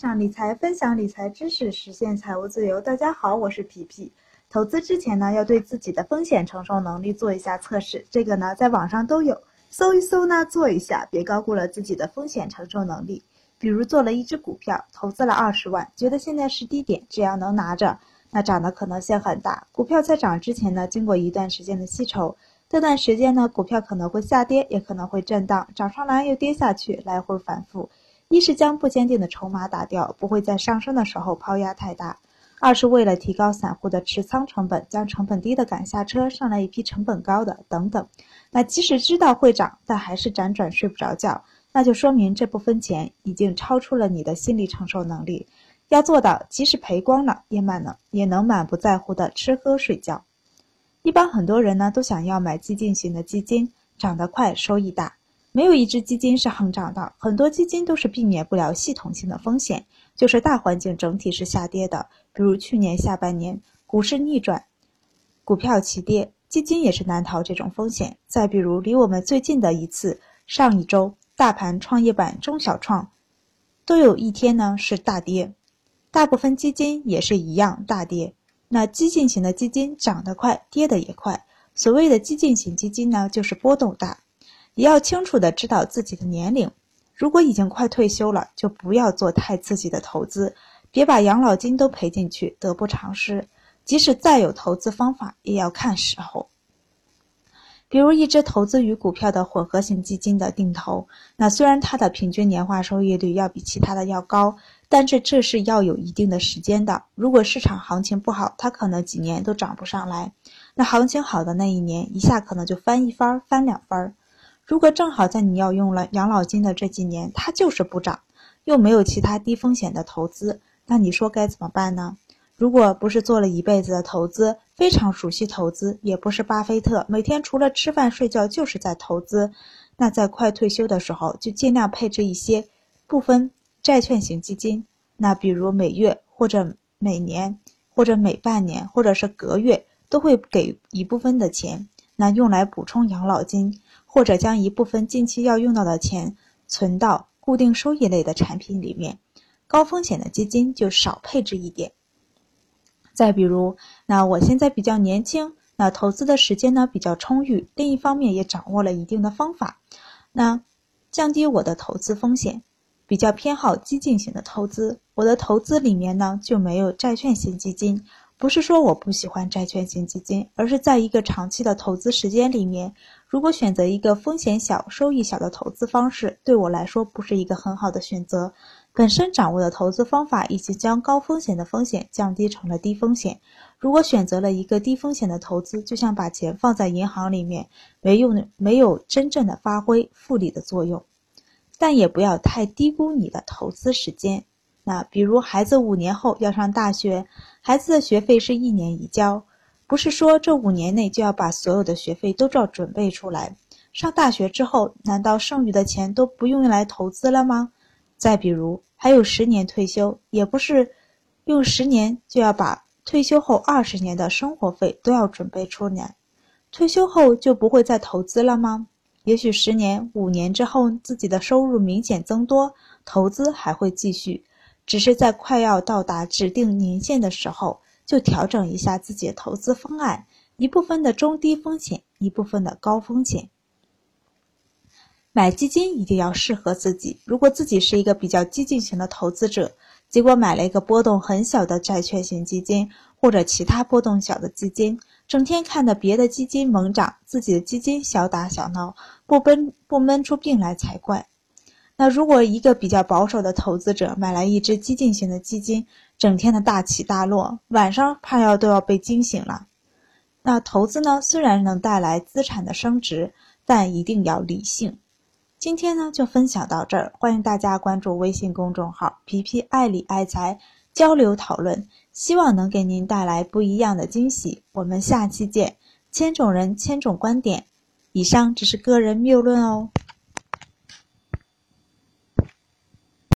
上理财，分享理财知识，实现财务自由。大家好，我是皮皮。投资之前呢，要对自己的风险承受能力做一下测试。这个呢，在网上都有，搜一搜呢，做一下，别高估了自己的风险承受能力。比如做了一只股票，投资了二十万，觉得现在是低点，只要能拿着，那涨的可能性很大。股票在涨之前呢，经过一段时间的吸筹，这段时间呢，股票可能会下跌，也可能会震荡，涨上来又跌下去，来回反复。一是将不坚定的筹码打掉，不会在上升的时候抛压太大；二是为了提高散户的持仓成本，将成本低的赶下车，上来一批成本高的等等。那即使知道会涨，但还是辗转睡不着觉，那就说明这部分钱已经超出了你的心理承受能力。要做到，即使赔光了，也满了也能满不在乎的吃喝睡觉。一般很多人呢都想要买激进型的基金，涨得快，收益大。没有一只基金是恒涨的，很多基金都是避免不了系统性的风险，就是大环境整体是下跌的，比如去年下半年股市逆转，股票齐跌，基金也是难逃这种风险。再比如离我们最近的一次，上一周大盘创业板、中小创都有一天呢是大跌，大部分基金也是一样大跌。那激进型的基金涨得快，跌得也快。所谓的激进型基金呢，就是波动大。也要清楚的知道自己的年龄，如果已经快退休了，就不要做太刺激的投资，别把养老金都赔进去，得不偿失。即使再有投资方法，也要看时候。比如一只投资于股票的混合型基金的定投，那虽然它的平均年化收益率要比其他的要高，但是这是要有一定的时间的。如果市场行情不好，它可能几年都涨不上来。那行情好的那一年，一下可能就翻一番，翻两番。如果正好在你要用了养老金的这几年，它就是不涨，又没有其他低风险的投资，那你说该怎么办呢？如果不是做了一辈子的投资，非常熟悉投资，也不是巴菲特，每天除了吃饭睡觉就是在投资，那在快退休的时候，就尽量配置一些部分债券型基金，那比如每月或者每年或者每半年或者是隔月都会给一部分的钱，那用来补充养老金。或者将一部分近期要用到的钱存到固定收益类的产品里面，高风险的基金就少配置一点。再比如，那我现在比较年轻，那投资的时间呢比较充裕，另一方面也掌握了一定的方法，那降低我的投资风险，比较偏好激进型的投资。我的投资里面呢就没有债券型基金。不是说我不喜欢债券型基金，而是在一个长期的投资时间里面，如果选择一个风险小、收益小的投资方式，对我来说不是一个很好的选择。本身掌握的投资方法已经将高风险的风险降低成了低风险。如果选择了一个低风险的投资，就像把钱放在银行里面，没用，没有真正的发挥复利的作用。但也不要太低估你的投资时间。那比如孩子五年后要上大学，孩子的学费是一年一交，不是说这五年内就要把所有的学费都照准备出来。上大学之后，难道剩余的钱都不用来投资了吗？再比如还有十年退休，也不是用十年就要把退休后二十年的生活费都要准备出来。退休后就不会再投资了吗？也许十年、五年之后，自己的收入明显增多，投资还会继续。只是在快要到达指定年限的时候，就调整一下自己的投资方案，一部分的中低风险，一部分的高风险。买基金一定要适合自己。如果自己是一个比较激进型的投资者，结果买了一个波动很小的债券型基金或者其他波动小的基金，整天看着别的基金猛涨，自己的基金小打小闹，不闷不闷出病来才怪。那如果一个比较保守的投资者买来一只激进型的基金，整天的大起大落，晚上怕要都要被惊醒了。那投资呢，虽然能带来资产的升值，但一定要理性。今天呢就分享到这儿，欢迎大家关注微信公众号“皮皮爱理爱财”，交流讨论，希望能给您带来不一样的惊喜。我们下期见。千种人，千种观点，以上只是个人谬论哦。